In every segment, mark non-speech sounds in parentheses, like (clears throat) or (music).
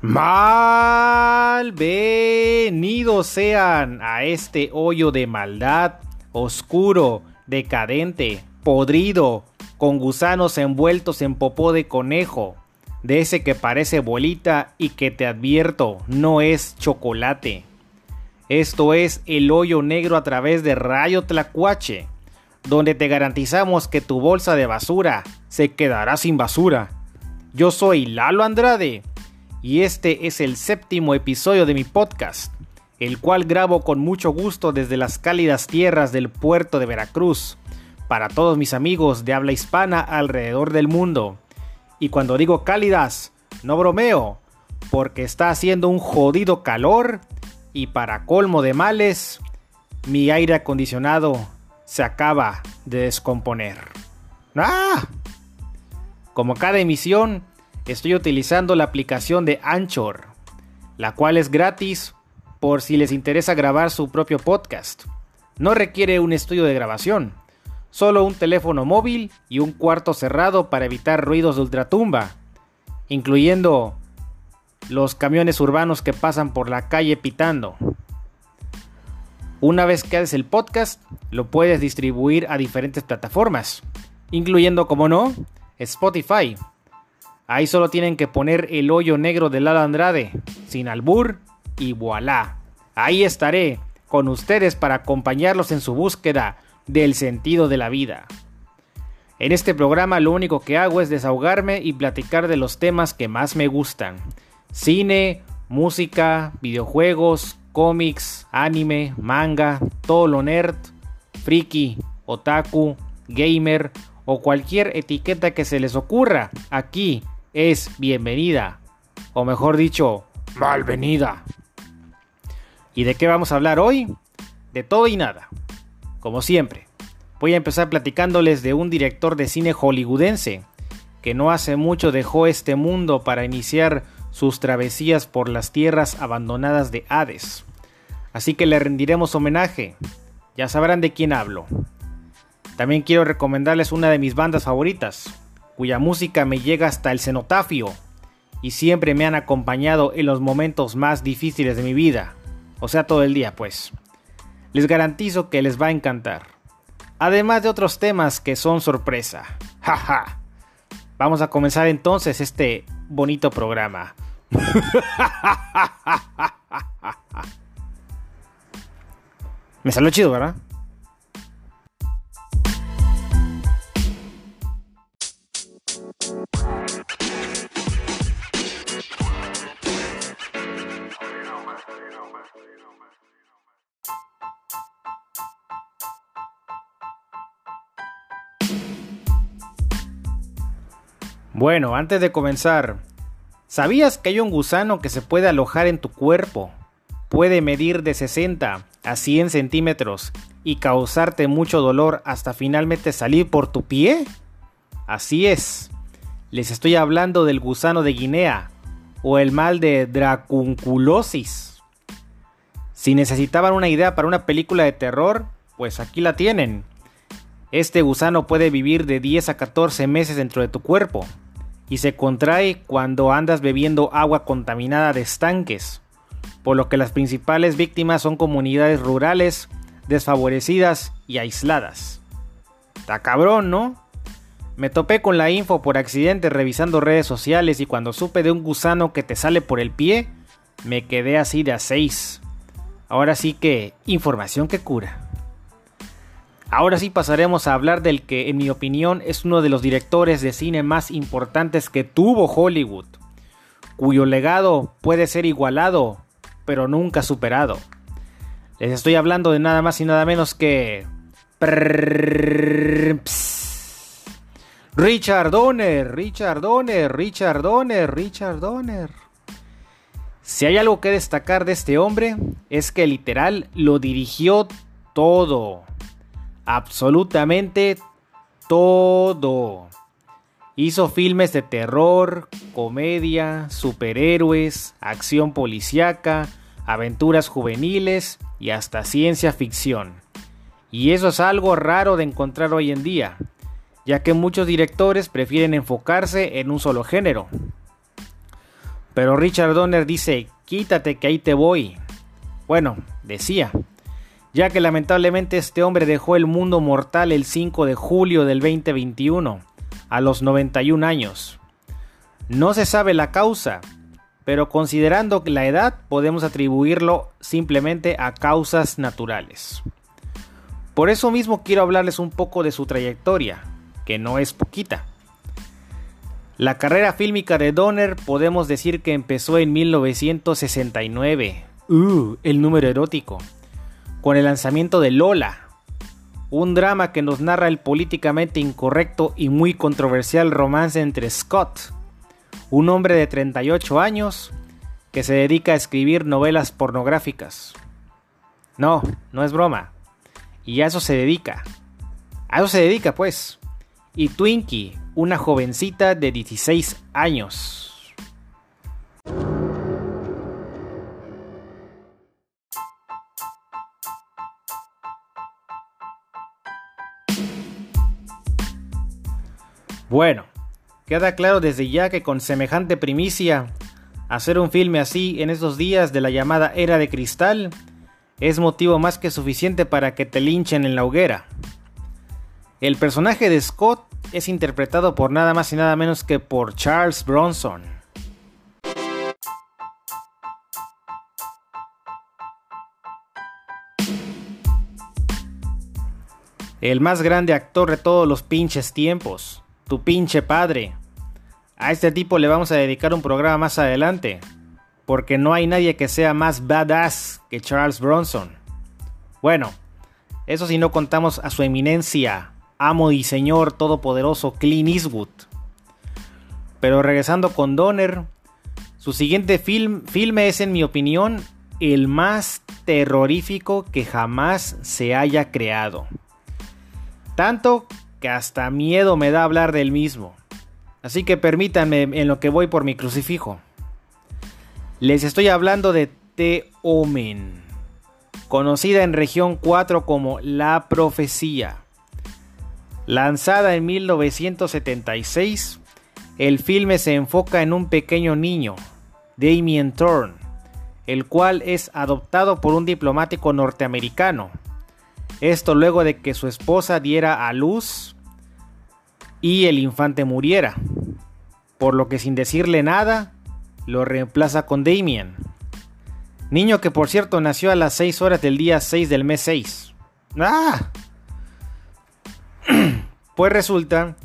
Malvenidos sean a este hoyo de maldad, oscuro, decadente, podrido, con gusanos envueltos en popó de conejo, de ese que parece bolita y que te advierto no es chocolate. Esto es el hoyo negro a través de Rayo Tlacuache, donde te garantizamos que tu bolsa de basura se quedará sin basura. Yo soy Lalo Andrade y este es el séptimo episodio de mi podcast, el cual grabo con mucho gusto desde las cálidas tierras del puerto de Veracruz, para todos mis amigos de habla hispana alrededor del mundo. Y cuando digo cálidas, no bromeo, porque está haciendo un jodido calor y para colmo de males, mi aire acondicionado se acaba de descomponer. ¡Ah! Como cada emisión, estoy utilizando la aplicación de Anchor, la cual es gratis por si les interesa grabar su propio podcast. No requiere un estudio de grabación, solo un teléfono móvil y un cuarto cerrado para evitar ruidos de ultratumba, incluyendo los camiones urbanos que pasan por la calle pitando. Una vez que haces el podcast, lo puedes distribuir a diferentes plataformas, incluyendo, como no, Spotify, Ahí solo tienen que poner el hoyo negro de Lala Andrade, sin albur, y voilà. Ahí estaré con ustedes para acompañarlos en su búsqueda del sentido de la vida. En este programa lo único que hago es desahogarme y platicar de los temas que más me gustan. Cine, música, videojuegos, cómics, anime, manga, todo lo nerd, friki, otaku, gamer o cualquier etiqueta que se les ocurra aquí es bienvenida, o mejor dicho, malvenida. ¿Y de qué vamos a hablar hoy? De todo y nada. Como siempre, voy a empezar platicándoles de un director de cine hollywoodense que no hace mucho dejó este mundo para iniciar sus travesías por las tierras abandonadas de Hades. Así que le rendiremos homenaje. Ya sabrán de quién hablo. También quiero recomendarles una de mis bandas favoritas, cuya música me llega hasta el cenotafio y siempre me han acompañado en los momentos más difíciles de mi vida, o sea, todo el día pues. Les garantizo que les va a encantar. Además de otros temas que son sorpresa. (laughs) Jaja. Vamos a comenzar entonces este bonito programa. (laughs) Me salió chido, ¿verdad? Bueno, antes de comenzar, ¿sabías que hay un gusano que se puede alojar en tu cuerpo? Puede medir de 60 a 100 centímetros y causarte mucho dolor hasta finalmente salir por tu pie? Así es. Les estoy hablando del gusano de Guinea o el mal de dracunculosis. Si necesitaban una idea para una película de terror, pues aquí la tienen. Este gusano puede vivir de 10 a 14 meses dentro de tu cuerpo y se contrae cuando andas bebiendo agua contaminada de estanques, por lo que las principales víctimas son comunidades rurales, desfavorecidas y aisladas. Está cabrón, ¿no? Me topé con la info por accidente revisando redes sociales y cuando supe de un gusano que te sale por el pie, me quedé así de a seis. Ahora sí que información que cura. Ahora sí pasaremos a hablar del que en mi opinión es uno de los directores de cine más importantes que tuvo Hollywood, cuyo legado puede ser igualado, pero nunca superado. Les estoy hablando de nada más y nada menos que... Richard Donner, Richard Donner, Richard Donner, Richard Donner. Si hay algo que destacar de este hombre es que literal lo dirigió todo absolutamente todo. Hizo filmes de terror, comedia, superhéroes, acción policíaca, aventuras juveniles y hasta ciencia ficción. Y eso es algo raro de encontrar hoy en día, ya que muchos directores prefieren enfocarse en un solo género. Pero Richard Donner dice, quítate que ahí te voy. Bueno, decía, ya que lamentablemente este hombre dejó el mundo mortal el 5 de julio del 2021, a los 91 años. No se sabe la causa, pero considerando la edad podemos atribuirlo simplemente a causas naturales. Por eso mismo quiero hablarles un poco de su trayectoria, que no es poquita. La carrera fílmica de Donner podemos decir que empezó en 1969. Uh, el número erótico con el lanzamiento de Lola, un drama que nos narra el políticamente incorrecto y muy controversial romance entre Scott, un hombre de 38 años que se dedica a escribir novelas pornográficas. No, no es broma. Y a eso se dedica. A eso se dedica, pues. Y Twinkie, una jovencita de 16 años. Bueno, queda claro desde ya que con semejante primicia, hacer un filme así en esos días de la llamada era de cristal es motivo más que suficiente para que te linchen en la hoguera. El personaje de Scott es interpretado por nada más y nada menos que por Charles Bronson. El más grande actor de todos los pinches tiempos tu pinche padre. A este tipo le vamos a dedicar un programa más adelante, porque no hay nadie que sea más badass que Charles Bronson. Bueno, eso si no contamos a su eminencia, amo y señor todopoderoso Clint Eastwood. Pero regresando con Donner, su siguiente film, filme es en mi opinión el más terrorífico que jamás se haya creado. Tanto que hasta miedo me da hablar del mismo. Así que permítanme en lo que voy por mi crucifijo. Les estoy hablando de The Omen, conocida en región 4 como La Profecía. Lanzada en 1976, el filme se enfoca en un pequeño niño, Damien Thorne, el cual es adoptado por un diplomático norteamericano. Esto luego de que su esposa diera a luz y el infante muriera, por lo que sin decirle nada, lo reemplaza con Damien. Niño que por cierto nació a las 6 horas del día 6 del mes 6. ¡Ah! (clears throat) pues resulta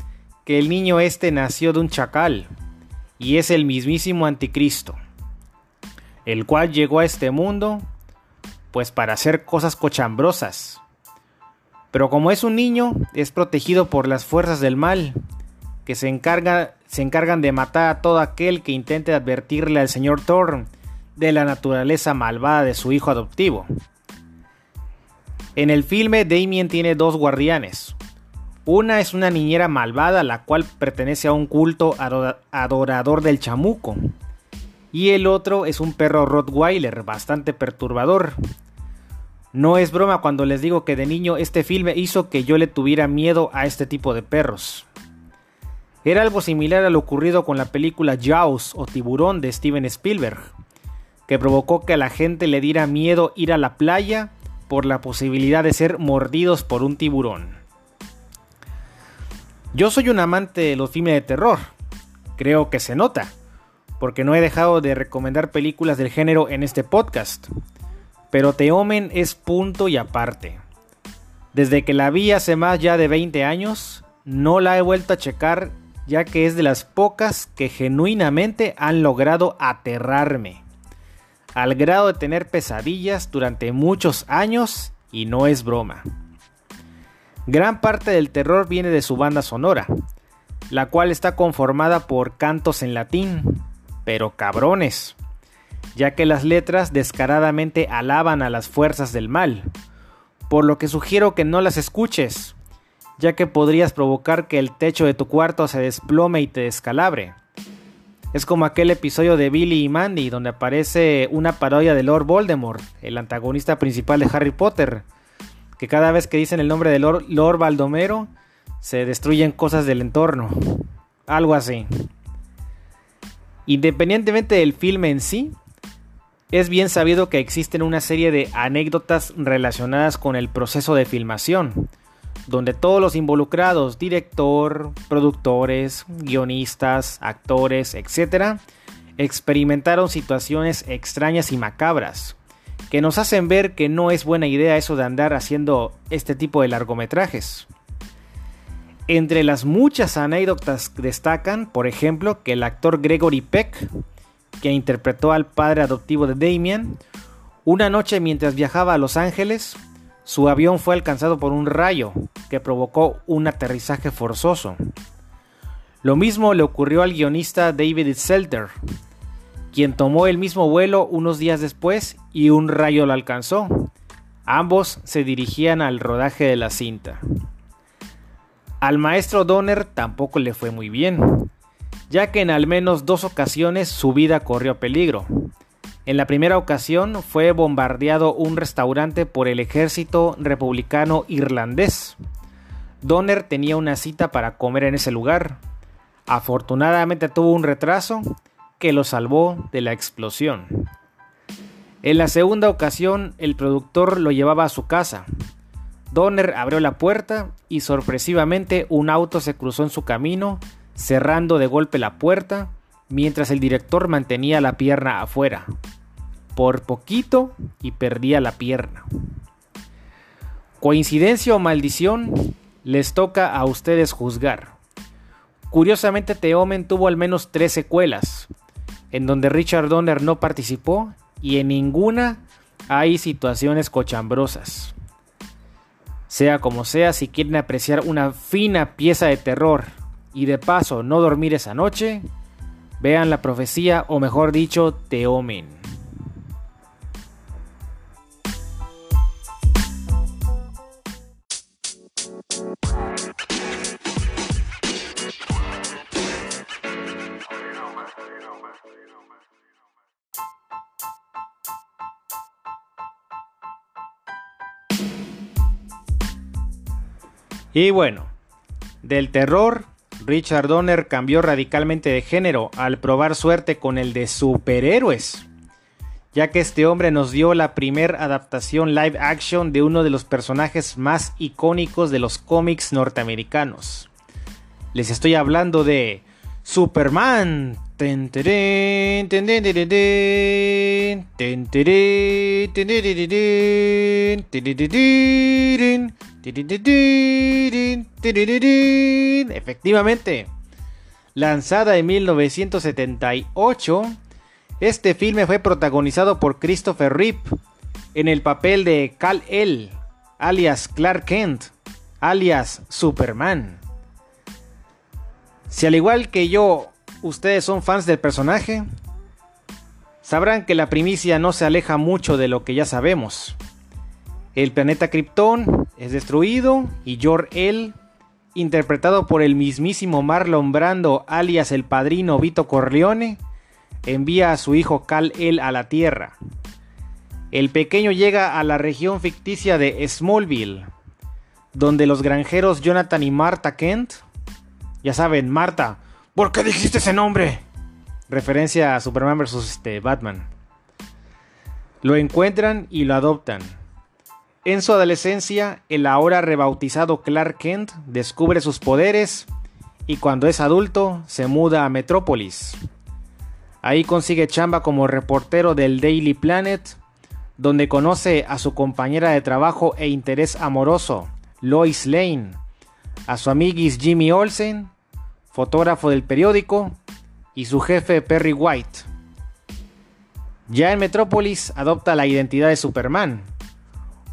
que el niño este nació de un chacal y es el mismísimo anticristo, el cual llegó a este mundo pues para hacer cosas cochambrosas pero como es un niño, es protegido por las fuerzas del mal, que se, se encargan de matar a todo aquel que intente advertirle al señor Thorne de la naturaleza malvada de su hijo adoptivo. En el filme, Damien tiene dos guardianes. Una es una niñera malvada, la cual pertenece a un culto adorador del chamuco. Y el otro es un perro Rottweiler bastante perturbador, no es broma cuando les digo que de niño este filme hizo que yo le tuviera miedo a este tipo de perros. Era algo similar a lo ocurrido con la película Jaws o Tiburón de Steven Spielberg, que provocó que a la gente le diera miedo ir a la playa por la posibilidad de ser mordidos por un tiburón. Yo soy un amante de los filmes de terror, creo que se nota, porque no he dejado de recomendar películas del género en este podcast pero Teomen es punto y aparte. Desde que la vi hace más ya de 20 años, no la he vuelto a checar ya que es de las pocas que genuinamente han logrado aterrarme, al grado de tener pesadillas durante muchos años y no es broma. Gran parte del terror viene de su banda sonora, la cual está conformada por cantos en latín, pero cabrones ya que las letras descaradamente alaban a las fuerzas del mal, por lo que sugiero que no las escuches ya que podrías provocar que el techo de tu cuarto se desplome y te descalabre. Es como aquel episodio de Billy y Mandy donde aparece una parodia de Lord Voldemort, el antagonista principal de Harry Potter, que cada vez que dicen el nombre de Lord, Lord Baldomero se destruyen cosas del entorno. Algo así. Independientemente del filme en sí, es bien sabido que existen una serie de anécdotas relacionadas con el proceso de filmación, donde todos los involucrados, director, productores, guionistas, actores, etc., experimentaron situaciones extrañas y macabras, que nos hacen ver que no es buena idea eso de andar haciendo este tipo de largometrajes. Entre las muchas anécdotas destacan, por ejemplo, que el actor Gregory Peck, que interpretó al padre adoptivo de Damien, una noche mientras viajaba a Los Ángeles, su avión fue alcanzado por un rayo que provocó un aterrizaje forzoso. Lo mismo le ocurrió al guionista David Selter, quien tomó el mismo vuelo unos días después y un rayo lo alcanzó. Ambos se dirigían al rodaje de la cinta. Al maestro Donner tampoco le fue muy bien, ya que en al menos dos ocasiones su vida corrió peligro. En la primera ocasión fue bombardeado un restaurante por el ejército republicano irlandés. Donner tenía una cita para comer en ese lugar. Afortunadamente tuvo un retraso que lo salvó de la explosión. En la segunda ocasión el productor lo llevaba a su casa, Donner abrió la puerta y sorpresivamente un auto se cruzó en su camino, cerrando de golpe la puerta, mientras el director mantenía la pierna afuera. Por poquito y perdía la pierna. Coincidencia o maldición, les toca a ustedes juzgar. Curiosamente, Teomen tuvo al menos tres secuelas, en donde Richard Donner no participó y en ninguna hay situaciones cochambrosas. Sea como sea, si quieren apreciar una fina pieza de terror y de paso no dormir esa noche, vean la profecía o mejor dicho, Teomen. Y bueno, del terror, Richard Donner cambió radicalmente de género al probar suerte con el de superhéroes, ya que este hombre nos dio la primera adaptación live action de uno de los personajes más icónicos de los cómics norteamericanos. Les estoy hablando de Superman. Efectivamente, lanzada en 1978, este filme fue protagonizado por Christopher Reeve en el papel de Kal-El, alias Clark Kent, alias Superman. Si al igual que yo, ustedes son fans del personaje, sabrán que la primicia no se aleja mucho de lo que ya sabemos. El planeta Krypton es destruido y Jor-El, interpretado por el mismísimo Marlon Brando alias el padrino Vito Corleone, envía a su hijo Kal-El a la Tierra. El pequeño llega a la región ficticia de Smallville, donde los granjeros Jonathan y Martha Kent, ya saben, Martha, ¿por qué dijiste ese nombre? Referencia a Superman vs. Este, Batman. Lo encuentran y lo adoptan. En su adolescencia, el ahora rebautizado Clark Kent descubre sus poderes y cuando es adulto se muda a Metrópolis. Ahí consigue chamba como reportero del Daily Planet, donde conoce a su compañera de trabajo e interés amoroso, Lois Lane, a su amiguis Jimmy Olsen, fotógrafo del periódico, y su jefe Perry White. Ya en Metrópolis adopta la identidad de Superman,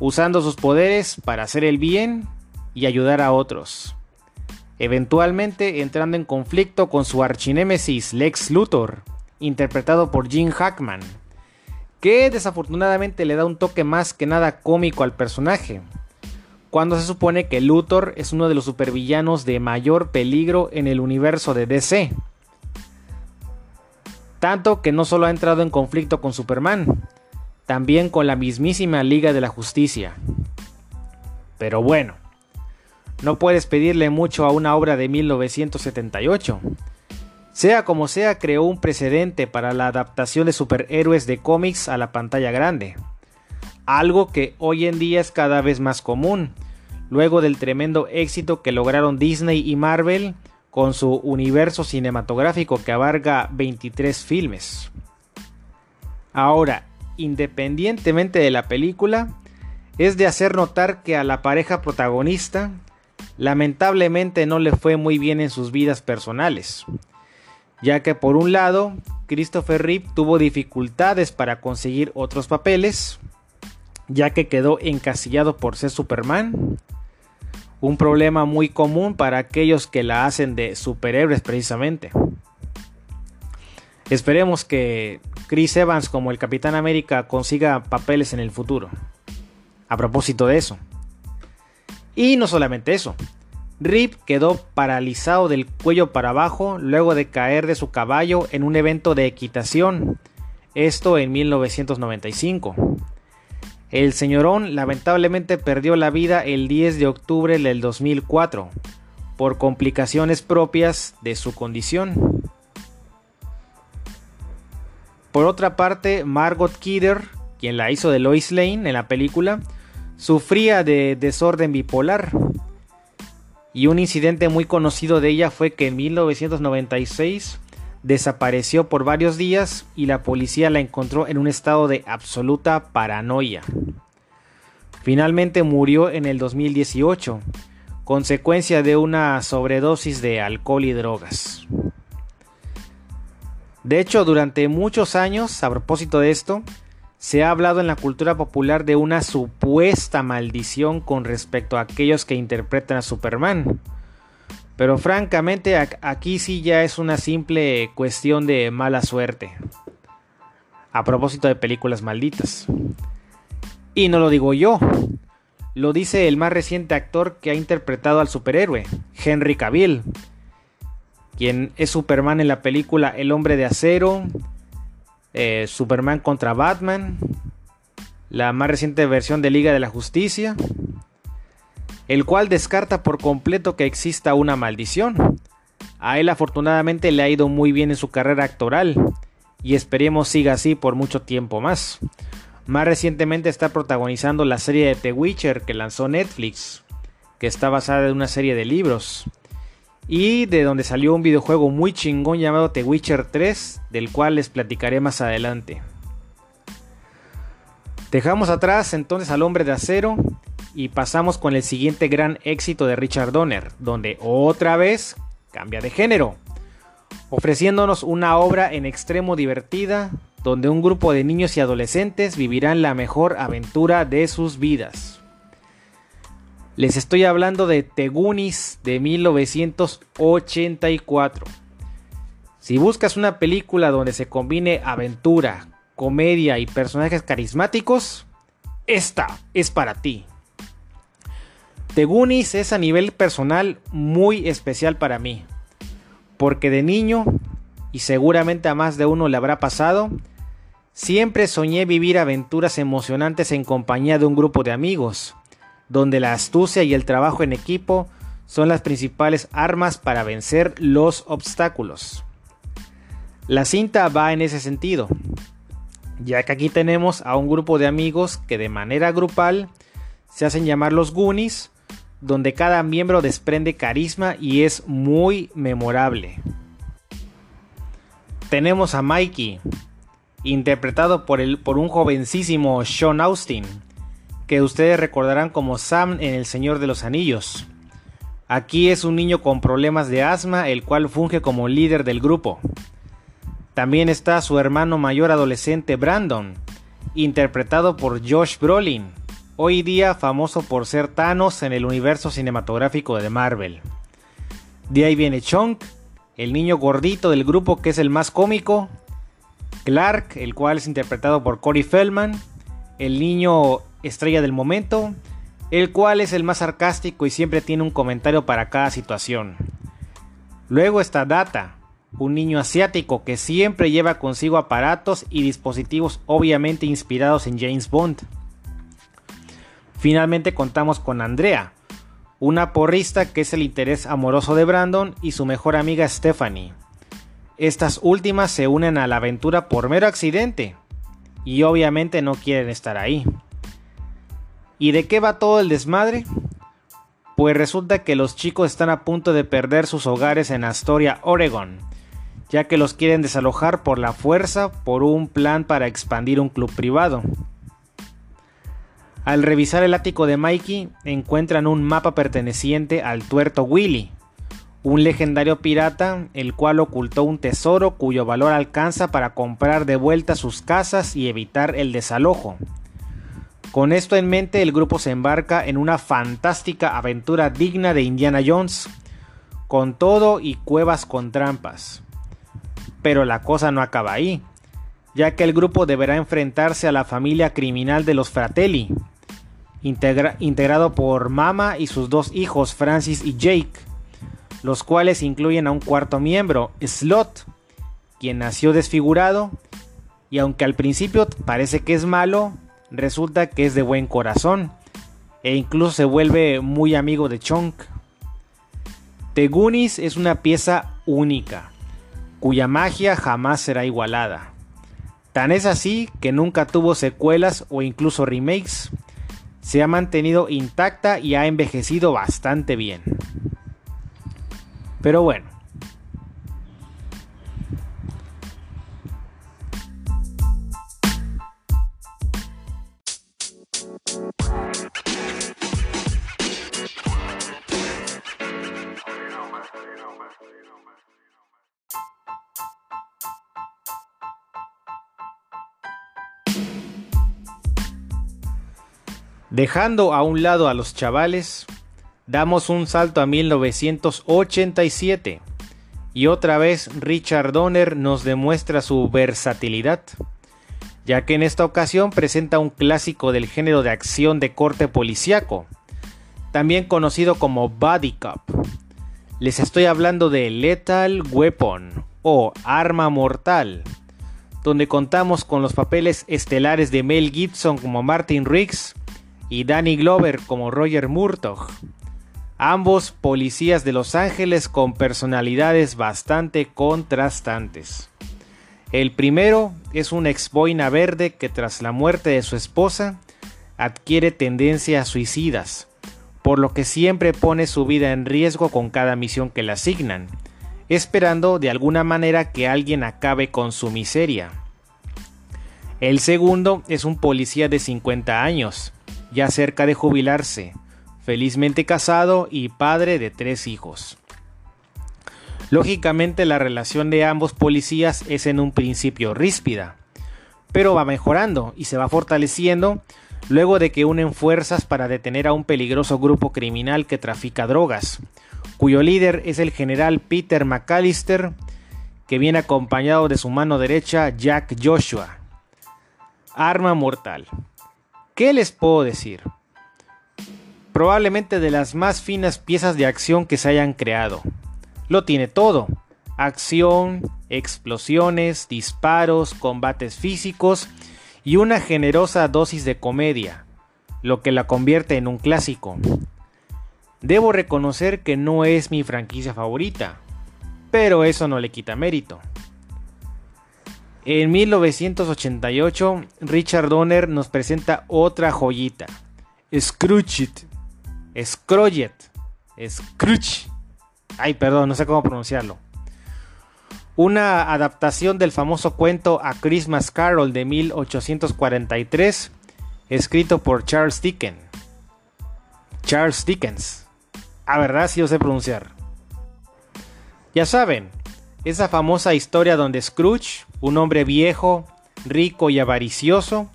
usando sus poderes para hacer el bien y ayudar a otros. Eventualmente entrando en conflicto con su archinémesis Lex Luthor, interpretado por Jim Hackman, que desafortunadamente le da un toque más que nada cómico al personaje, cuando se supone que Luthor es uno de los supervillanos de mayor peligro en el universo de DC. Tanto que no solo ha entrado en conflicto con Superman, también con la mismísima Liga de la Justicia. Pero bueno, no puedes pedirle mucho a una obra de 1978. Sea como sea, creó un precedente para la adaptación de superhéroes de cómics a la pantalla grande. Algo que hoy en día es cada vez más común, luego del tremendo éxito que lograron Disney y Marvel con su universo cinematográfico que abarca 23 filmes. Ahora, independientemente de la película, es de hacer notar que a la pareja protagonista lamentablemente no le fue muy bien en sus vidas personales, ya que por un lado, Christopher Reeve tuvo dificultades para conseguir otros papeles, ya que quedó encasillado por ser Superman, un problema muy común para aquellos que la hacen de superhéroes precisamente. Esperemos que Chris Evans como el Capitán América consiga papeles en el futuro. A propósito de eso. Y no solamente eso. Rip quedó paralizado del cuello para abajo luego de caer de su caballo en un evento de equitación. Esto en 1995. El señorón lamentablemente perdió la vida el 10 de octubre del 2004 por complicaciones propias de su condición. Por otra parte, Margot Kidder, quien la hizo de Lois Lane en la película, sufría de desorden bipolar. Y un incidente muy conocido de ella fue que en 1996 desapareció por varios días y la policía la encontró en un estado de absoluta paranoia. Finalmente murió en el 2018, consecuencia de una sobredosis de alcohol y drogas. De hecho, durante muchos años, a propósito de esto, se ha hablado en la cultura popular de una supuesta maldición con respecto a aquellos que interpretan a Superman. Pero francamente aquí sí ya es una simple cuestión de mala suerte. A propósito de películas malditas. Y no lo digo yo. Lo dice el más reciente actor que ha interpretado al superhéroe, Henry Cavill, quien es Superman en la película El hombre de acero, eh, Superman contra Batman, la más reciente versión de Liga de la Justicia, el cual descarta por completo que exista una maldición. A él afortunadamente le ha ido muy bien en su carrera actoral y esperemos siga así por mucho tiempo más. Más recientemente está protagonizando la serie de The Witcher que lanzó Netflix, que está basada en una serie de libros. Y de donde salió un videojuego muy chingón llamado The Witcher 3, del cual les platicaré más adelante. Dejamos atrás entonces al hombre de acero y pasamos con el siguiente gran éxito de Richard Donner, donde otra vez cambia de género, ofreciéndonos una obra en extremo divertida, donde un grupo de niños y adolescentes vivirán la mejor aventura de sus vidas. Les estoy hablando de Tegunis de 1984. Si buscas una película donde se combine aventura, comedia y personajes carismáticos, esta es para ti. The Goonies es a nivel personal muy especial para mí, porque de niño, y seguramente a más de uno le habrá pasado, siempre soñé vivir aventuras emocionantes en compañía de un grupo de amigos, donde la astucia y el trabajo en equipo son las principales armas para vencer los obstáculos. La cinta va en ese sentido, ya que aquí tenemos a un grupo de amigos que de manera grupal se hacen llamar los Goonies donde cada miembro desprende carisma y es muy memorable. Tenemos a Mikey, interpretado por, el, por un jovencísimo Sean Austin, que ustedes recordarán como Sam en El Señor de los Anillos. Aquí es un niño con problemas de asma, el cual funge como líder del grupo. También está su hermano mayor adolescente Brandon, interpretado por Josh Brolin, hoy día famoso por ser Thanos en el universo cinematográfico de Marvel. De ahí viene Chunk, el niño gordito del grupo que es el más cómico, Clark, el cual es interpretado por Corey Feldman, el niño estrella del momento, el cual es el más sarcástico y siempre tiene un comentario para cada situación. Luego está Data, un niño asiático que siempre lleva consigo aparatos y dispositivos obviamente inspirados en James Bond. Finalmente contamos con Andrea, una porrista que es el interés amoroso de Brandon y su mejor amiga Stephanie. Estas últimas se unen a la aventura por mero accidente y obviamente no quieren estar ahí. ¿Y de qué va todo el desmadre? Pues resulta que los chicos están a punto de perder sus hogares en Astoria, Oregon, ya que los quieren desalojar por la fuerza por un plan para expandir un club privado. Al revisar el ático de Mikey, encuentran un mapa perteneciente al tuerto Willy, un legendario pirata el cual ocultó un tesoro cuyo valor alcanza para comprar de vuelta sus casas y evitar el desalojo. Con esto en mente, el grupo se embarca en una fantástica aventura digna de Indiana Jones, con todo y cuevas con trampas. Pero la cosa no acaba ahí, ya que el grupo deberá enfrentarse a la familia criminal de los Fratelli, integrado por Mama y sus dos hijos Francis y Jake, los cuales incluyen a un cuarto miembro, Slot, quien nació desfigurado, y aunque al principio parece que es malo, resulta que es de buen corazón e incluso se vuelve muy amigo de Chunk. Tegunis es una pieza única, cuya magia jamás será igualada. Tan es así que nunca tuvo secuelas o incluso remakes. Se ha mantenido intacta y ha envejecido bastante bien. Pero bueno, Dejando a un lado a los chavales, damos un salto a 1987 y otra vez Richard Donner nos demuestra su versatilidad, ya que en esta ocasión presenta un clásico del género de acción de corte policiaco, también conocido como Body Cop. Les estoy hablando de Lethal Weapon o Arma Mortal, donde contamos con los papeles estelares de Mel Gibson como Martin Riggs, y Danny Glover como Roger Murtaugh, ambos policías de Los Ángeles con personalidades bastante contrastantes. El primero es un ex boina verde que tras la muerte de su esposa adquiere tendencias suicidas, por lo que siempre pone su vida en riesgo con cada misión que le asignan, esperando de alguna manera que alguien acabe con su miseria. El segundo es un policía de 50 años, ya cerca de jubilarse, felizmente casado y padre de tres hijos. Lógicamente la relación de ambos policías es en un principio ríspida, pero va mejorando y se va fortaleciendo luego de que unen fuerzas para detener a un peligroso grupo criminal que trafica drogas, cuyo líder es el general Peter McAllister, que viene acompañado de su mano derecha Jack Joshua. Arma mortal. ¿Qué les puedo decir? Probablemente de las más finas piezas de acción que se hayan creado. Lo tiene todo. Acción, explosiones, disparos, combates físicos y una generosa dosis de comedia, lo que la convierte en un clásico. Debo reconocer que no es mi franquicia favorita, pero eso no le quita mérito. En 1988, Richard Donner nos presenta otra joyita, Scrooge Scrooge Scrooge. Ay, perdón, no sé cómo pronunciarlo. Una adaptación del famoso cuento A Christmas Carol de 1843, escrito por Charles Dickens. Charles Dickens. A verdad, sí lo sé pronunciar. Ya saben, esa famosa historia donde Scrooge, un hombre viejo, rico y avaricioso,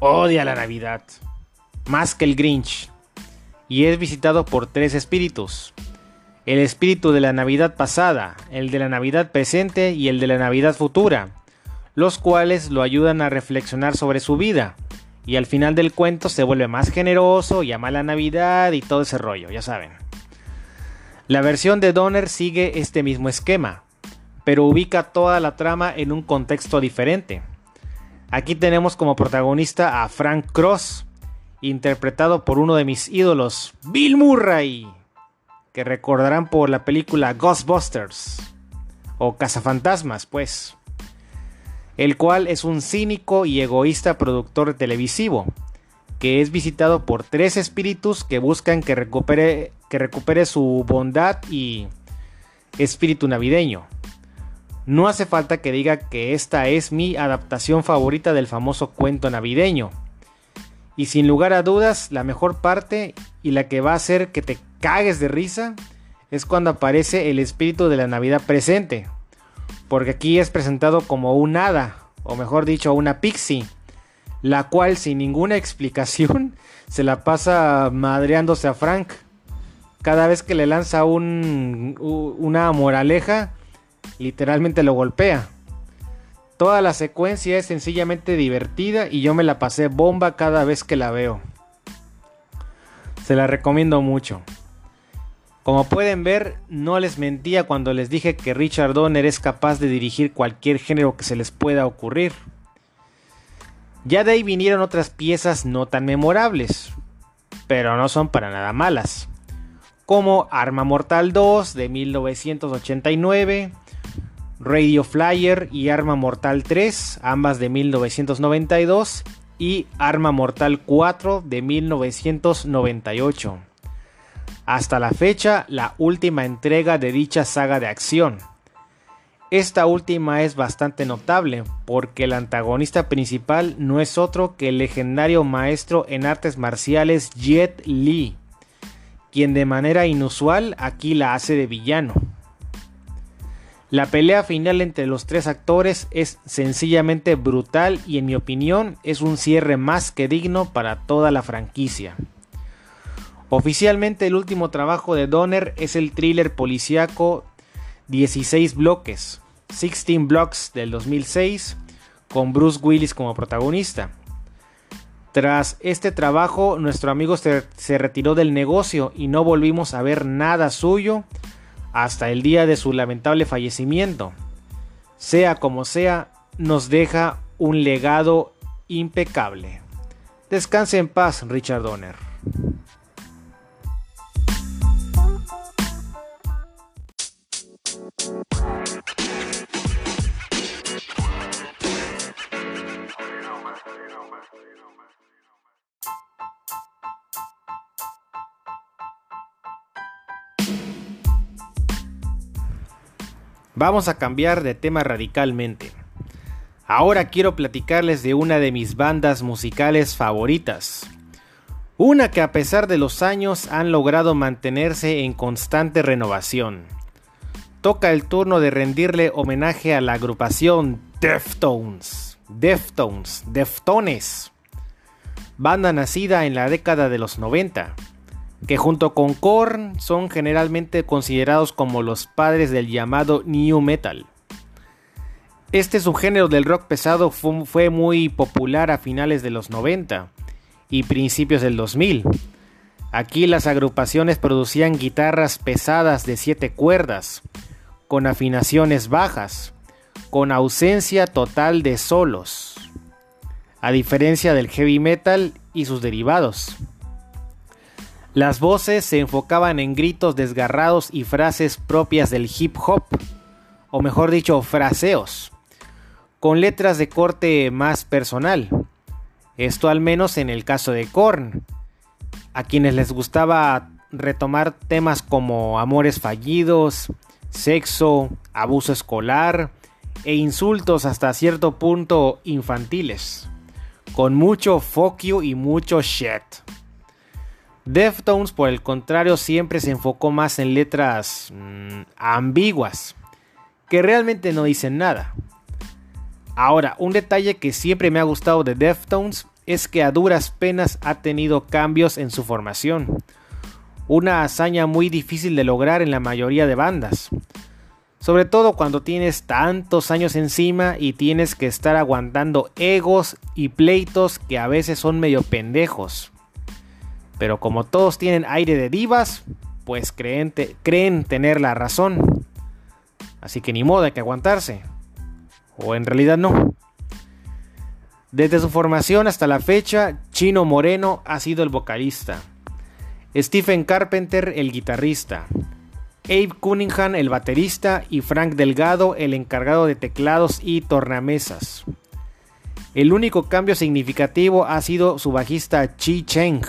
odia la Navidad, más que el Grinch, y es visitado por tres espíritus. El espíritu de la Navidad pasada, el de la Navidad presente y el de la Navidad futura, los cuales lo ayudan a reflexionar sobre su vida Y al final del cuento se vuelve más generoso, llama a la Navidad y todo ese rollo, ya saben. La versión de Donner sigue este mismo esquema, pero ubica toda la trama en un contexto diferente. Aquí tenemos como protagonista a Frank Cross, interpretado por uno de mis ídolos, Bill Murray, que recordarán por la película Ghostbusters o Cazafantasmas, pues, el cual es un cínico y egoísta productor televisivo, que es visitado por tres espíritus que buscan que recupere, que recupere su bondad y espíritu navideño. No hace falta que diga que esta es mi adaptación favorita del famoso cuento navideño. Y sin lugar a dudas, la mejor parte y la que va a hacer que te cagues de risa es cuando aparece el espíritu de la Navidad presente. Porque aquí es presentado como un hada, o mejor dicho, una pixie, la cual sin ninguna explicación (laughs) se la pasa madreándose a Frank. Cada vez que le lanza un, una moraleja, literalmente lo golpea. Toda la secuencia es sencillamente divertida y yo me la pasé bomba cada vez que la veo. Se la recomiendo mucho. Como pueden ver, no les mentía cuando les dije que Richard Donner es capaz de dirigir cualquier género que se les pueda ocurrir. Ya de ahí vinieron otras piezas no tan memorables, pero no son para nada malas, como Arma Mortal 2 de 1989, Radio Flyer y Arma Mortal 3, ambas de 1992, y Arma Mortal 4 de 1998 hasta la fecha la última entrega de dicha saga de acción. Esta última es bastante notable porque el antagonista principal no es otro que el legendario maestro en artes marciales Jet Li, quien de manera inusual aquí la hace de villano. La pelea final entre los tres actores es sencillamente brutal y en mi opinión es un cierre más que digno para toda la franquicia. Oficialmente el último trabajo de Donner es el thriller policíaco 16 bloques, 16 Blocks del 2006, con Bruce Willis como protagonista. Tras este trabajo, nuestro amigo se, se, retiró del negocio y no volvimos a ver nada suyo hasta el día de su lamentable fallecimiento. Sea como sea, nos deja un legado impecable. Descanse en paz, Richard Donner. Vamos a cambiar de tema radicalmente. Ahora quiero platicarles de una de mis bandas musicales favoritas. Una que a pesar de los años han logrado mantenerse en constante renovación. Toca el turno de rendirle homenaje a la agrupación Deftones. Deftones, Deftones. Banda nacida en la década de los 90 que junto con Korn son generalmente considerados como los padres del llamado New Metal. Este subgénero del rock pesado fue muy popular a finales de los 90 y principios del 2000. Aquí las agrupaciones producían guitarras pesadas de 7 cuerdas, con afinaciones bajas, con ausencia total de solos, a diferencia del heavy metal y sus derivados. Las voces se enfocaban en gritos desgarrados y frases propias del hip hop, o mejor dicho, fraseos, con letras de corte más personal. Esto al menos en el caso de Korn, a quienes les gustaba retomar temas como amores fallidos, sexo, abuso escolar e insultos hasta cierto punto infantiles, con mucho fuck you y mucho shit. Deftones, por el contrario, siempre se enfocó más en letras mm, ambiguas, que realmente no dicen nada. Ahora, un detalle que siempre me ha gustado de Deftones es que a duras penas ha tenido cambios en su formación, una hazaña muy difícil de lograr en la mayoría de bandas. Sobre todo cuando tienes tantos años encima y tienes que estar aguantando egos y pleitos que a veces son medio pendejos. Pero como todos tienen aire de divas, pues creen, tener la razón. Así que ni modo hay que aguantarse. O en realidad no. Desde su formación hasta la fecha, Chino Moreno ha sido el vocalista. Stephen Carpenter el guitarrista. Abe Cunningham el baterista y Frank Delgado el encargado de teclados y tornamesas. El único cambio significativo ha sido su bajista Chi Cheng,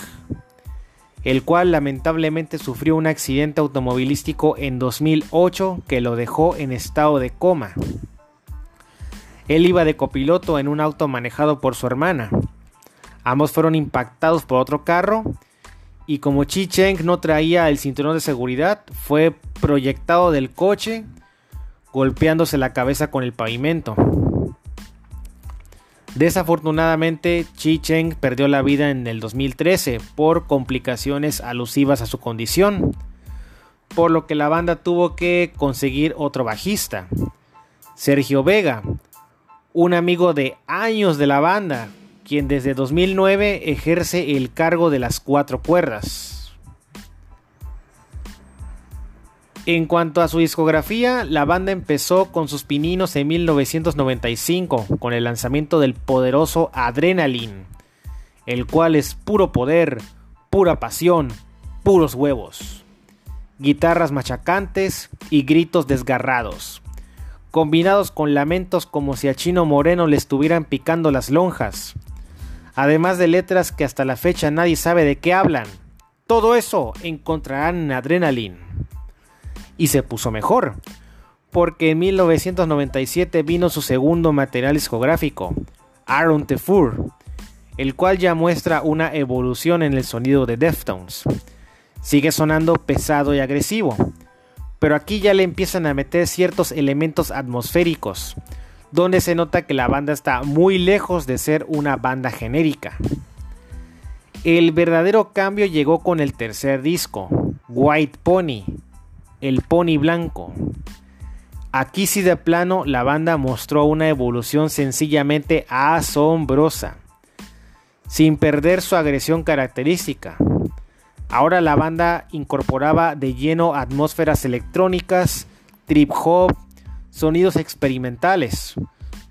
el cual lamentablemente sufrió un accidente automovilístico en 2008 que lo dejó en estado de coma. Él iba de copiloto en un auto manejado por su hermana. Ambos fueron impactados por otro carro y como Chi Cheng no traía el cinturón de seguridad, fue proyectado del coche golpeándose la cabeza con el pavimento. Desafortunadamente, Chi Cheng perdió la vida en el 2013 por complicaciones alusivas a su condición, por lo que la banda tuvo que conseguir otro bajista, Sergio Vega, un amigo de años de la banda, quien desde 2009 ejerce el cargo de las cuatro cuerdas. En cuanto a su discografía, la banda empezó con sus pininos en 1995 con el lanzamiento del poderoso Adrenaline, el cual es puro poder, pura pasión, puros huevos, guitarras machacantes y gritos desgarrados, combinados con lamentos como si a Chino Moreno le estuvieran picando las lonjas, además de letras que hasta la fecha nadie sabe de qué hablan. Todo eso encontrarán en Adrenaline. Y se puso mejor, porque en 1997 vino su segundo material discográfico, Aaron Tefur, el cual ya muestra una evolución en el sonido de Deftones. Sigue sonando pesado y agresivo, pero aquí ya le empiezan a meter ciertos elementos atmosféricos, donde se nota que la banda está muy lejos de ser una banda genérica. El verdadero cambio llegó con el tercer disco, White Pony, el pony blanco. Aquí sí de plano la banda mostró una evolución sencillamente asombrosa, sin perder su agresión característica. Ahora la banda incorporaba de lleno atmósferas electrónicas, trip hop, sonidos experimentales,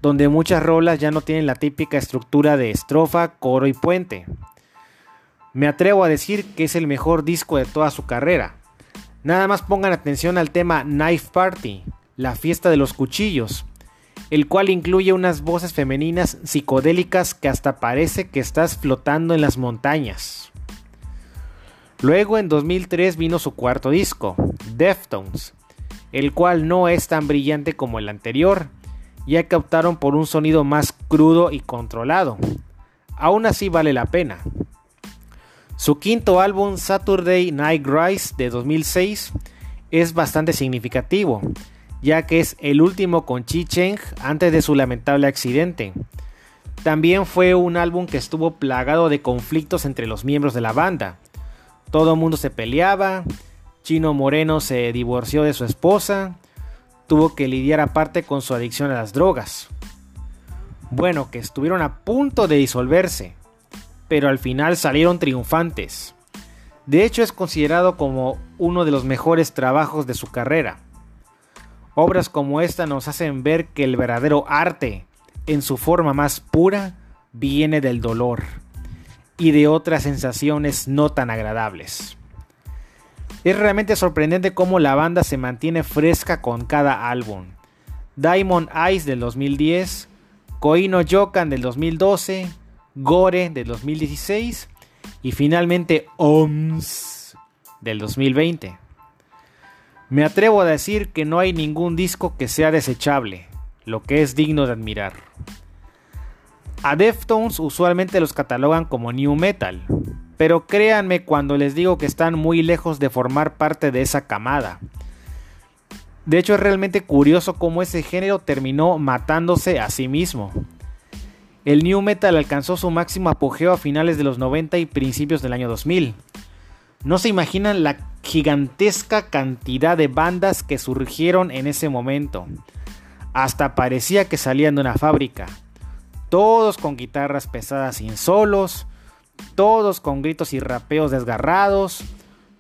donde muchas rolas ya no tienen la típica estructura de estrofa, coro y puente. Me atrevo a decir que es el mejor disco de toda su carrera. Nada más pongan atención al tema Knife Party, la fiesta de los cuchillos, el cual incluye unas voces femeninas psicodélicas que hasta parece que estás flotando en las montañas. Luego en 2003 vino su cuarto disco, Deftones, el cual no es tan brillante como el anterior, ya que optaron por un sonido más crudo y controlado. Aún así vale la pena. Su quinto álbum, Saturday Night Rise de 2006, es bastante significativo, ya que es el último con Chi Cheng antes de su lamentable accidente. También fue un álbum que estuvo plagado de conflictos entre los miembros de la banda. Todo el mundo se peleaba, Chino Moreno se divorció de su esposa, tuvo que lidiar aparte con su adicción a las drogas. Bueno, que estuvieron a punto de disolverse, pero al final salieron triunfantes. De hecho es considerado como uno de los mejores trabajos de su carrera. Obras como esta nos hacen ver que el verdadero arte, en su forma más pura, viene del dolor y de otras sensaciones no tan agradables. Es realmente sorprendente cómo la banda se mantiene fresca con cada álbum. Diamond Eyes del 2010, Koino Yokan del 2012, Gore del 2016 y finalmente OMS del 2020. Me atrevo a decir que no hay ningún disco que sea desechable, lo que es digno de admirar. A Deftones usualmente los catalogan como new metal, pero créanme cuando les digo que están muy lejos de formar parte de esa camada. De hecho es realmente curioso cómo ese género terminó matándose a sí mismo. El new metal alcanzó su máximo apogeo a finales de los 90 y principios del año 2000. No se imaginan la gigantesca cantidad de bandas que surgieron en ese momento. Hasta parecía que salían de una fábrica. Todos con guitarras pesadas sin solos, todos con gritos y rapeos desgarrados,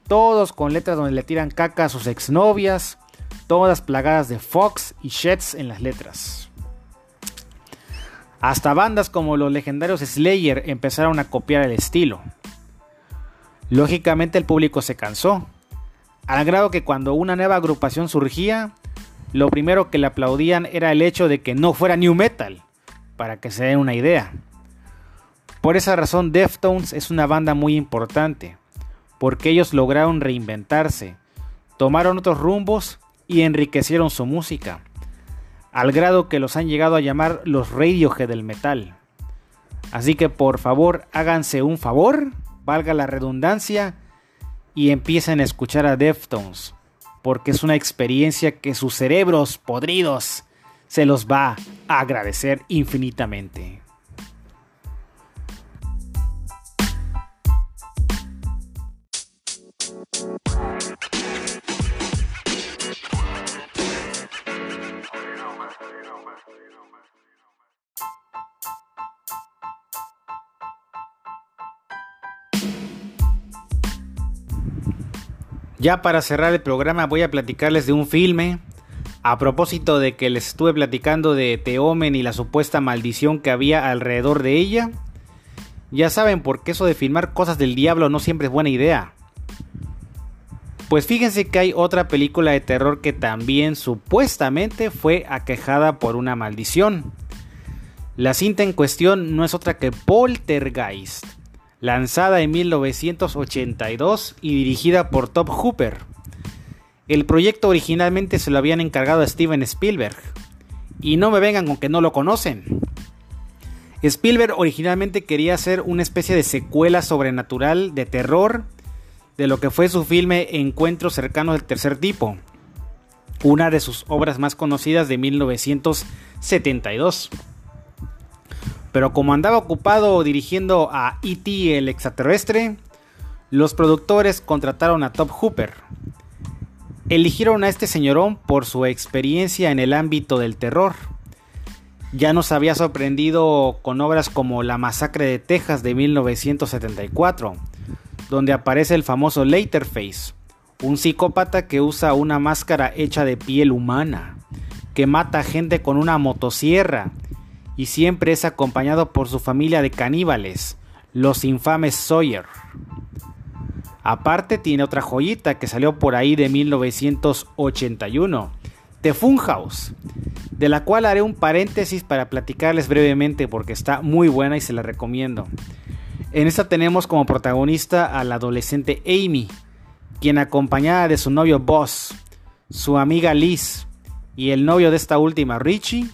todos con letras donde le tiran caca a sus exnovias, todas plagadas de Fox y Sheds en las letras. Hasta bandas como los legendarios Slayer empezaron a copiar el estilo. Lógicamente el público se cansó, al grado que cuando una nueva agrupación surgía, lo primero que le aplaudían era el hecho de que no fuera new metal, para que se den una idea. Por esa razón Deftones es una banda muy importante, porque ellos lograron reinventarse, tomaron otros rumbos y enriquecieron su música, al grado que los han llegado a llamar los Radiohead del metal. Así que por favor háganse un favor, valga la redundancia, y empiecen a escuchar a Deftones, porque es una experiencia que sus cerebros podridos se los va a agradecer infinitamente. Ya para cerrar el programa voy a platicarles de un filme. A propósito de que les estuve platicando de Teomen y la supuesta maldición que había alrededor de ella. Ya saben por qué eso de filmar cosas del diablo no siempre es buena idea. Pues fíjense que hay otra película de terror que también supuestamente fue aquejada por una maldición. La cinta en cuestión no es otra que Poltergeist lanzada en 1982 y dirigida por Top Hooper. El proyecto originalmente se lo habían encargado a Steven Spielberg. Y no me vengan con que no lo conocen. Spielberg originalmente quería hacer una especie de secuela sobrenatural de terror de lo que fue su filme Encuentros cercanos del tercer tipo, una de sus obras más conocidas de 1972. Pero como andaba ocupado dirigiendo a E.T. el extraterrestre, los productores contrataron a Top Hooper. Eligieron a este señorón por su experiencia en el ámbito del terror. Ya nos había sorprendido con obras como La Masacre de Texas de 1974, donde aparece el famoso Leatherface, un psicópata que usa una máscara hecha de piel humana, que mata gente con una motosierra y siempre es acompañado por su familia de caníbales, los infames Sawyer. Aparte tiene otra joyita que salió por ahí de 1981, The Funhouse, de la cual haré un paréntesis para platicarles brevemente porque está muy buena y se la recomiendo. En esta tenemos como protagonista a la adolescente Amy, quien acompañada de su novio Boss, su amiga Liz y el novio de esta última Richie,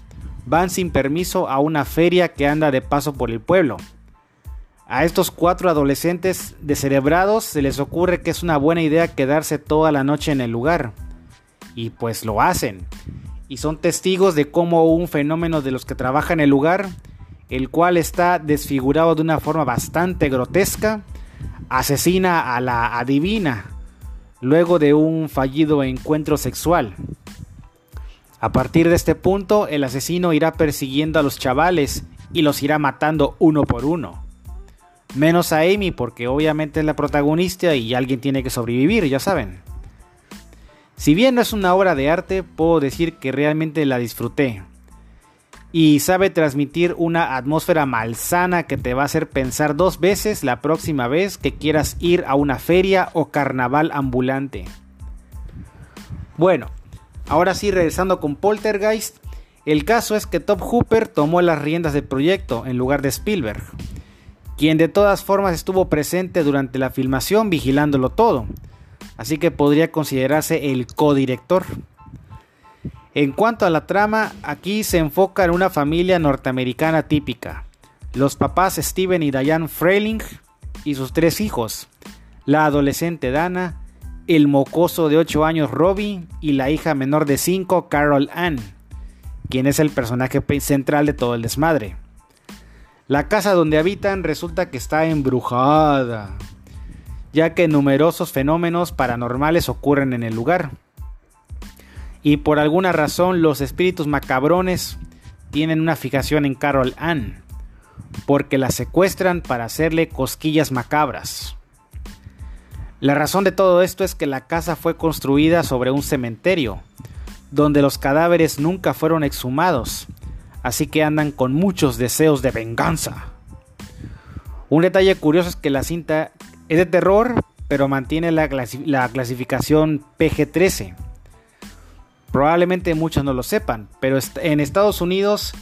van sin permiso a una feria que anda de paso por el pueblo. A estos cuatro adolescentes descerebrados se les ocurre que es una buena idea quedarse toda la noche en el lugar. Y pues lo hacen. Y son testigos de cómo un fenómeno de los que trabajan en el lugar, el cual está desfigurado de una forma bastante grotesca, asesina a la adivina luego de un fallido encuentro sexual. A partir de este punto, el asesino irá persiguiendo a los chavales y los irá matando uno por uno. Menos a Amy porque obviamente es la protagonista y alguien tiene que sobrevivir, ya saben. Si bien no es una obra de arte, puedo decir que realmente la disfruté. Y sabe transmitir una atmósfera malsana que te va a hacer pensar dos veces la próxima vez que quieras ir a una feria o carnaval ambulante. Bueno, Ahora sí, regresando con Poltergeist, el caso es que Top Hooper tomó las riendas del proyecto en lugar de Spielberg, quien de todas formas estuvo presente durante la filmación vigilándolo todo, así que podría considerarse el codirector. En cuanto a la trama, aquí se enfoca en una familia norteamericana típica. Los papás Steven y Diane Freiling y sus tres hijos, la adolescente Dana, el mocoso de 8 años Robbie y la hija menor de 5 Carol Ann, quien es el personaje central de todo el desmadre. La casa donde habitan resulta que está embrujada, ya que numerosos fenómenos paranormales ocurren en el lugar. Y por alguna razón los espíritus macabrones tienen una fijación en Carol Ann, porque la secuestran para hacerle cosquillas macabras. La razón de todo esto es que la casa fue construida sobre un cementerio, donde los cadáveres nunca fueron exhumados, así que andan con muchos deseos de venganza. Un detalle curioso es que la cinta es de terror, pero mantiene la, clasificación PG-13. Probablemente muchos no lo sepan, pero en Estados Unidos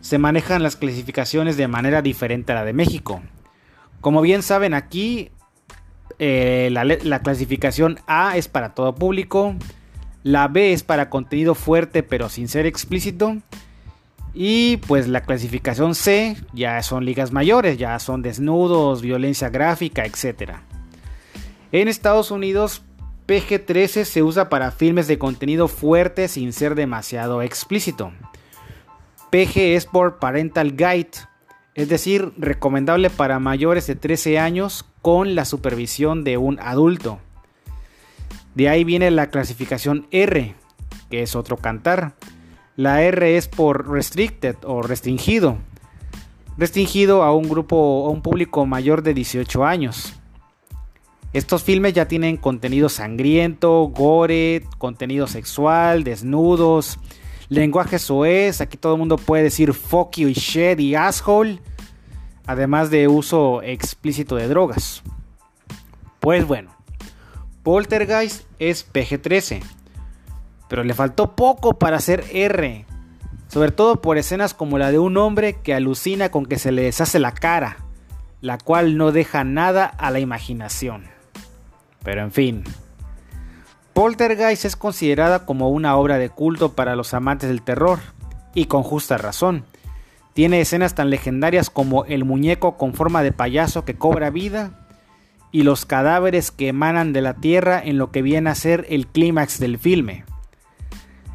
se manejan las clasificaciones de manera diferente a la de México. Como bien saben aquí, eh, la clasificación A es para todo público, la B es para contenido fuerte pero sin ser explícito. Y pues la clasificación C ya son ligas mayores, ya son desnudos, violencia gráfica, etc. En Estados Unidos, PG-13 se usa para filmes de contenido fuerte sin ser demasiado explícito. PG es por Parental Guide, es decir, recomendable para mayores de 13 años con la supervisión de un adulto. De ahí viene la clasificación R, que es otro cantar. La R es por restricted o restringido. Restringido a un grupo, a un público mayor de 18 años. Estos filmes ya tienen contenido sangriento, gore, contenido sexual, desnudos, lenguaje soez. Aquí todo el mundo puede decir fuck you y shit y asshole. Además de uso explícito de drogas. Pues bueno, Poltergeist es PG-13, pero le faltó poco para ser R, sobre todo por escenas como la de un hombre que alucina con que se le deshace la cara, la cual no deja nada a la imaginación. Pero en fin, Poltergeist es considerada como una obra de culto para los amantes del terror, y con justa razón. Tiene escenas tan legendarias como el muñeco con forma de payaso que cobra vida y los cadáveres que emanan de la tierra en lo que viene a ser el clímax del filme.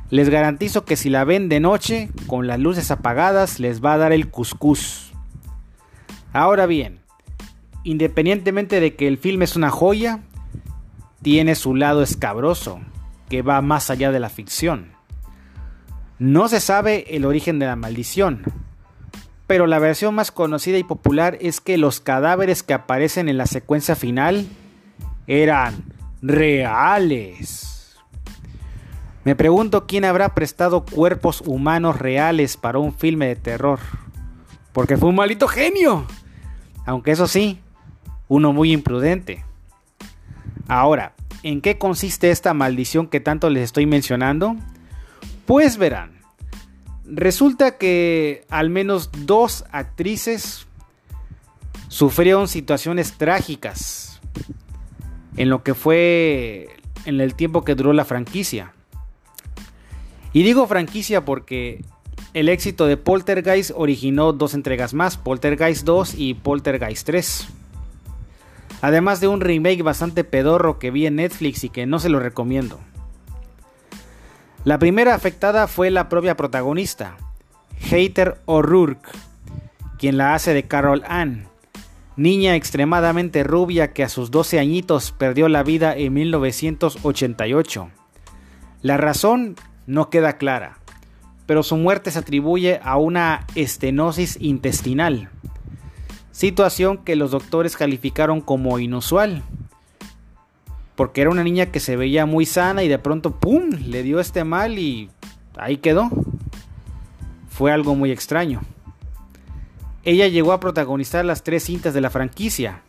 Les garantizo que si la ven de noche, con las luces apagadas, les va a dar el cuscús. Ahora bien, independientemente de que el filme es una joya, tiene su lado escabroso, que va más allá de la ficción. No se sabe el origen de la maldición, pero la versión más conocida y popular es que los cadáveres que aparecen en la secuencia final eran reales. Me pregunto quién habrá prestado cuerpos humanos reales para un filme de terror. Porque fue un malito genio. Aunque eso sí, uno muy imprudente. Ahora, ¿en qué consiste esta maldición que tanto les estoy mencionando? Pues verán. Resulta que al menos dos actrices sufrieron situaciones trágicas en lo que fue en el tiempo que duró la franquicia. Y digo franquicia porque el éxito de Poltergeist originó dos entregas más, Poltergeist 2 y Poltergeist 3. Además de un remake bastante pedorro que vi en Netflix y que no se lo recomiendo. La primera afectada fue la propia protagonista, Hater O'Rourke, quien la hace de Carol Ann, niña extremadamente rubia que a sus 12 añitos perdió la vida en 1988. La razón no queda clara, pero su muerte se atribuye a una estenosis intestinal, situación que los doctores calificaron como inusual porque era una niña que se veía muy sana y de pronto, ¡pum!, le dio este mal y ahí quedó. Fue algo muy extraño. Ella llegó a protagonizar las tres cintas de la franquicia.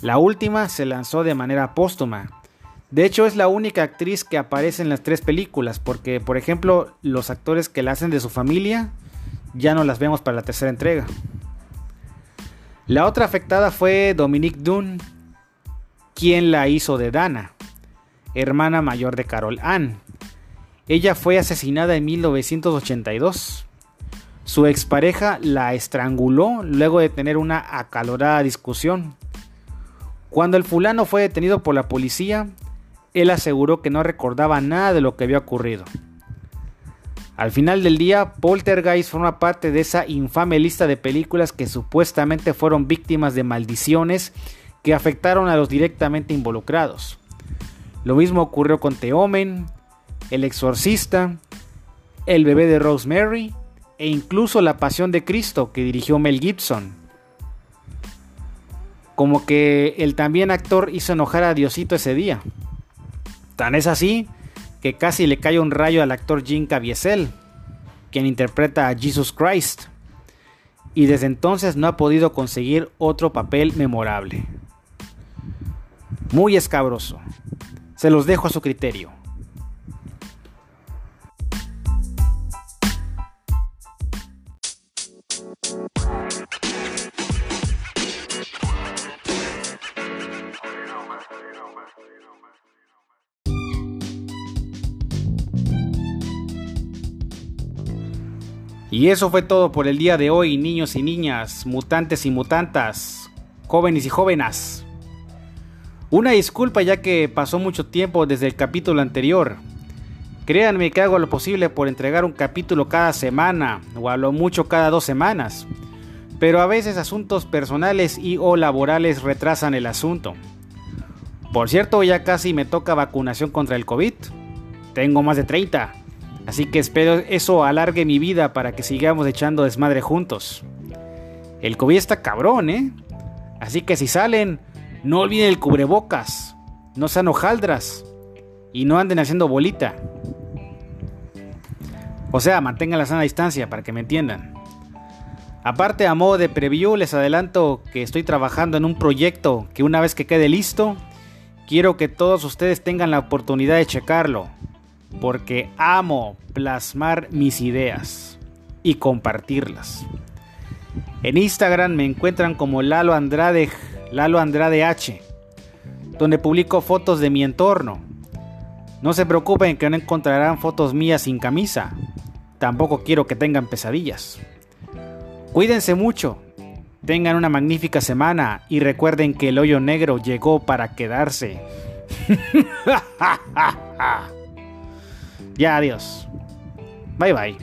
La última se lanzó de manera póstuma. De hecho es la única actriz que aparece en las tres películas, porque por ejemplo los actores que la hacen de su familia ya no las vemos para la tercera entrega. La otra afectada fue Dominique Dunn, quien la hizo de Dana, hermana mayor de Carol Ann. Ella fue asesinada en 1982. Su expareja la estranguló luego de tener una acalorada discusión. Cuando el fulano fue detenido por la policía, él aseguró que no recordaba nada de lo que había ocurrido. Al final del día, Poltergeist forma parte de esa infame lista de películas que supuestamente fueron víctimas de maldiciones que afectaron a los directamente involucrados. Lo mismo ocurrió con The Omen, El Exorcista, El bebé de Rosemary e incluso La Pasión de Cristo que dirigió Mel Gibson. Como que el también actor hizo enojar a Diosito ese día. Tan es así que casi le cae un rayo al actor Jim Caviezel, quien interpreta a Jesus Christ, y desde entonces no ha podido conseguir otro papel memorable. Muy escabroso. Se los dejo a su criterio. Y eso fue todo por el día de hoy, niños y niñas, mutantes y mutantas, jóvenes y jóvenes. Una disculpa ya que pasó mucho tiempo desde el capítulo anterior. Créanme que hago lo posible por entregar un capítulo cada semana o a lo mucho cada dos semanas. Pero a veces asuntos personales y o laborales retrasan el asunto. Por cierto, ya casi me toca vacunación contra el COVID. Tengo más de 30 Así que espero eso alargue mi vida para que sigamos echando desmadre juntos. El COVID está cabrón, ¿eh? Así que si salen, no olviden el cubrebocas, no sean hojaldras y no anden haciendo bolita. O sea, mantengan la sana distancia para que me entiendan. Aparte, a modo de preview, les adelanto que estoy trabajando en un proyecto que una vez que quede listo, quiero que todos ustedes tengan la oportunidad de checarlo porque amo plasmar mis ideas y compartirlas. En Instagram me encuentran como Lalo Andrade, Lalo Andrade H, donde publico fotos de mi entorno. No se preocupen que no encontrarán fotos mías sin camisa. Tampoco quiero que tengan pesadillas. Cuídense mucho, tengan una magnífica semana y recuerden que el hoyo negro llegó para quedarse. (laughs) Ya, adiós. Bye bye.